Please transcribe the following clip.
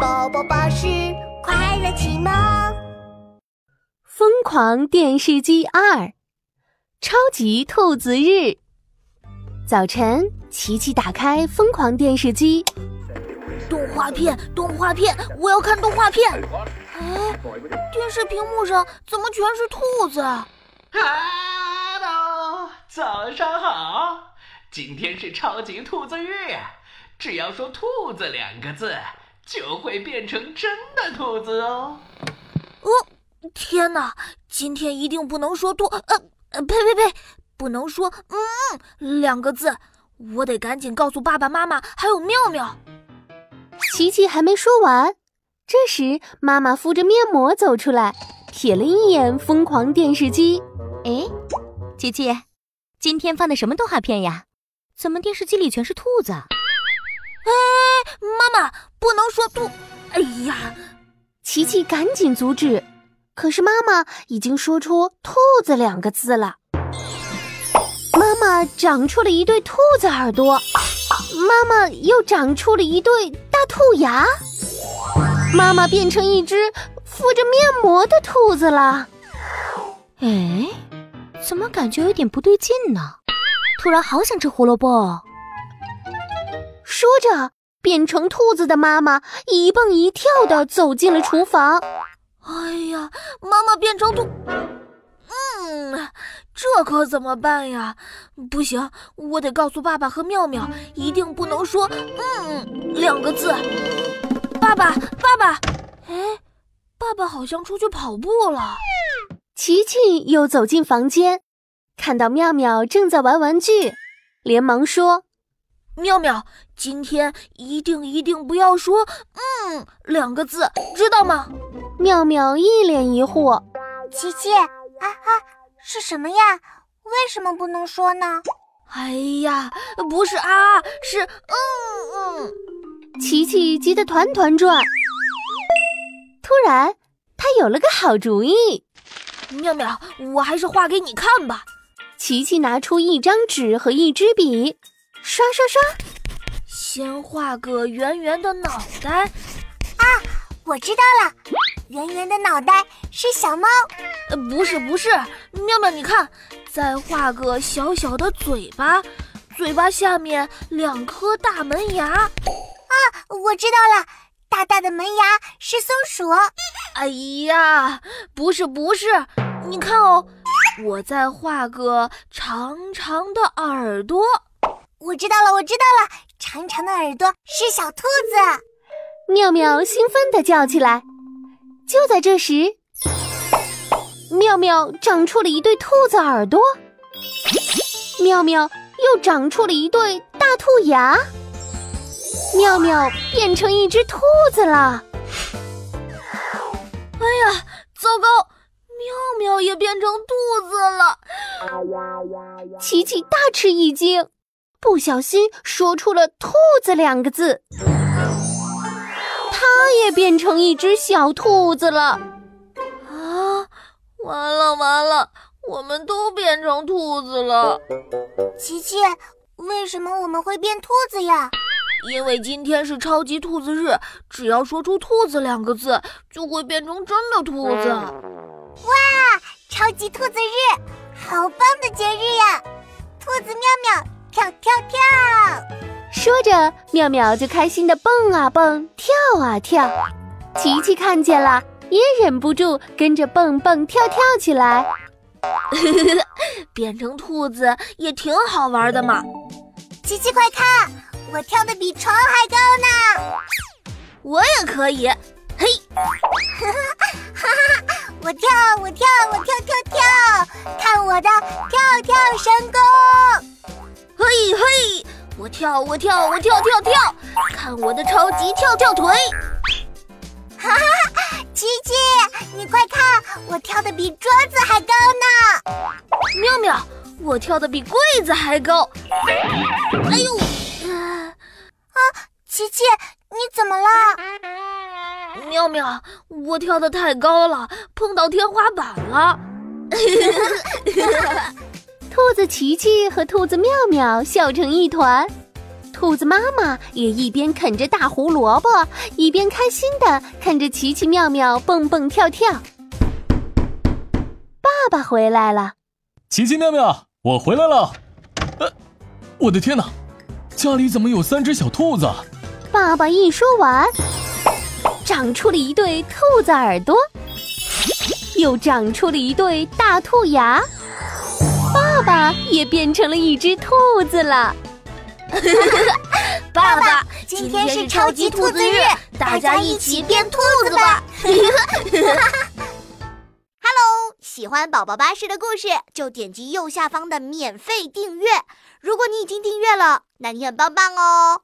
宝宝巴士快乐启蒙，《疯狂电视机二》超级兔子日。早晨，琪琪打开疯狂电视机，动画片，动画片，我要看动画片。哎，电视屏幕上怎么全是兔子？Hello，早上好，今天是超级兔子日，只要说“兔子”两个字。就会变成真的兔子哦！哦，天哪！今天一定不能说“兔”呃呃，呸呸呸，不能说“嗯”两个字。我得赶紧告诉爸爸妈妈还有妙妙。琪琪还没说完，这时妈妈敷着面膜走出来，瞥了一眼疯狂电视机。哎，琪琪，今天放的什么动画片呀？怎么电视机里全是兔子？哎，妈妈不能说兔！哎呀，琪琪赶紧阻止，可是妈妈已经说出“兔子”两个字了。妈妈长出了一对兔子耳朵，妈妈又长出了一对大兔牙，妈妈变成一只敷着面膜的兔子了。哎，怎么感觉有点不对劲呢？突然好想吃胡萝卜。说着，变成兔子的妈妈一蹦一跳的走进了厨房。哎呀，妈妈变成兔……嗯，这可怎么办呀？不行，我得告诉爸爸和妙妙，一定不能说“嗯”两个字。爸爸，爸爸，哎，爸爸好像出去跑步了。琪琪又走进房间，看到妙妙正在玩玩具，连忙说。妙妙，今天一定一定不要说“嗯”两个字，知道吗？妙妙一脸疑惑。琪琪，啊啊，是什么呀？为什么不能说呢？哎呀，不是啊，是嗯嗯。琪琪急得团团转。突然，他有了个好主意。妙妙，我还是画给你看吧。琪琪拿出一张纸和一支笔。刷刷刷，先画个圆圆的脑袋。啊，我知道了，圆圆的脑袋是小猫。呃，不是不是，妙妙你看，再画个小小的嘴巴，嘴巴下面两颗大门牙。啊，我知道了，大大的门牙是松鼠。哎呀，不是不是，你看哦，我再画个长长的耳朵。我知道了，我知道了，长长的耳朵是小兔子。妙妙兴奋地叫起来。就在这时，妙妙长出了一对兔子耳朵，妙妙又长出了一对大兔牙，妙妙变成一只兔子了。哎呀，糟糕！妙妙也变成兔子了。琪琪大吃一惊。不小心说出了“兔子”两个字，他也变成一只小兔子了。啊，完了完了，我们都变成兔子了。琪琪，为什么我们会变兔子呀？因为今天是超级兔子日，只要说出“兔子”两个字，就会变成真的兔子。哇，超级兔子日，好棒的节日呀！兔子妙妙。跳跳跳！说着，妙妙就开心的蹦啊蹦，跳啊跳。琪琪看见了，也忍不住跟着蹦蹦跳跳起来。变成兔子也挺好玩的嘛！琪琪快看，我跳的比床还高呢！我也可以，嘿！哈哈，我跳，我跳，我跳跳跳，看我的跳跳神功！跳我跳我跳跳跳，看我的超级跳跳腿！哈哈，琪琪，你快看，我跳的比桌子还高呢！妙妙，我跳的比柜子还高！哎呦，啊，琪琪，你怎么了？妙妙，我跳的太高了，碰到天花板了！兔子琪琪和兔子妙妙笑成一团，兔子妈妈也一边啃着大胡萝卜，一边开心的看着奇奇妙妙蹦蹦跳跳。爸爸回来了，奇奇妙妙，我回来了。呃，我的天哪，家里怎么有三只小兔子？爸爸一说完，长出了一对兔子耳朵，又长出了一对大兔牙。爸爸也变成了一只兔子了。爸爸，今天是超级兔子日，大家一起变兔子吧！Hello，喜欢宝宝巴士的故事，就点击右下方的免费订阅。如果你已经订阅了，那你很棒棒哦。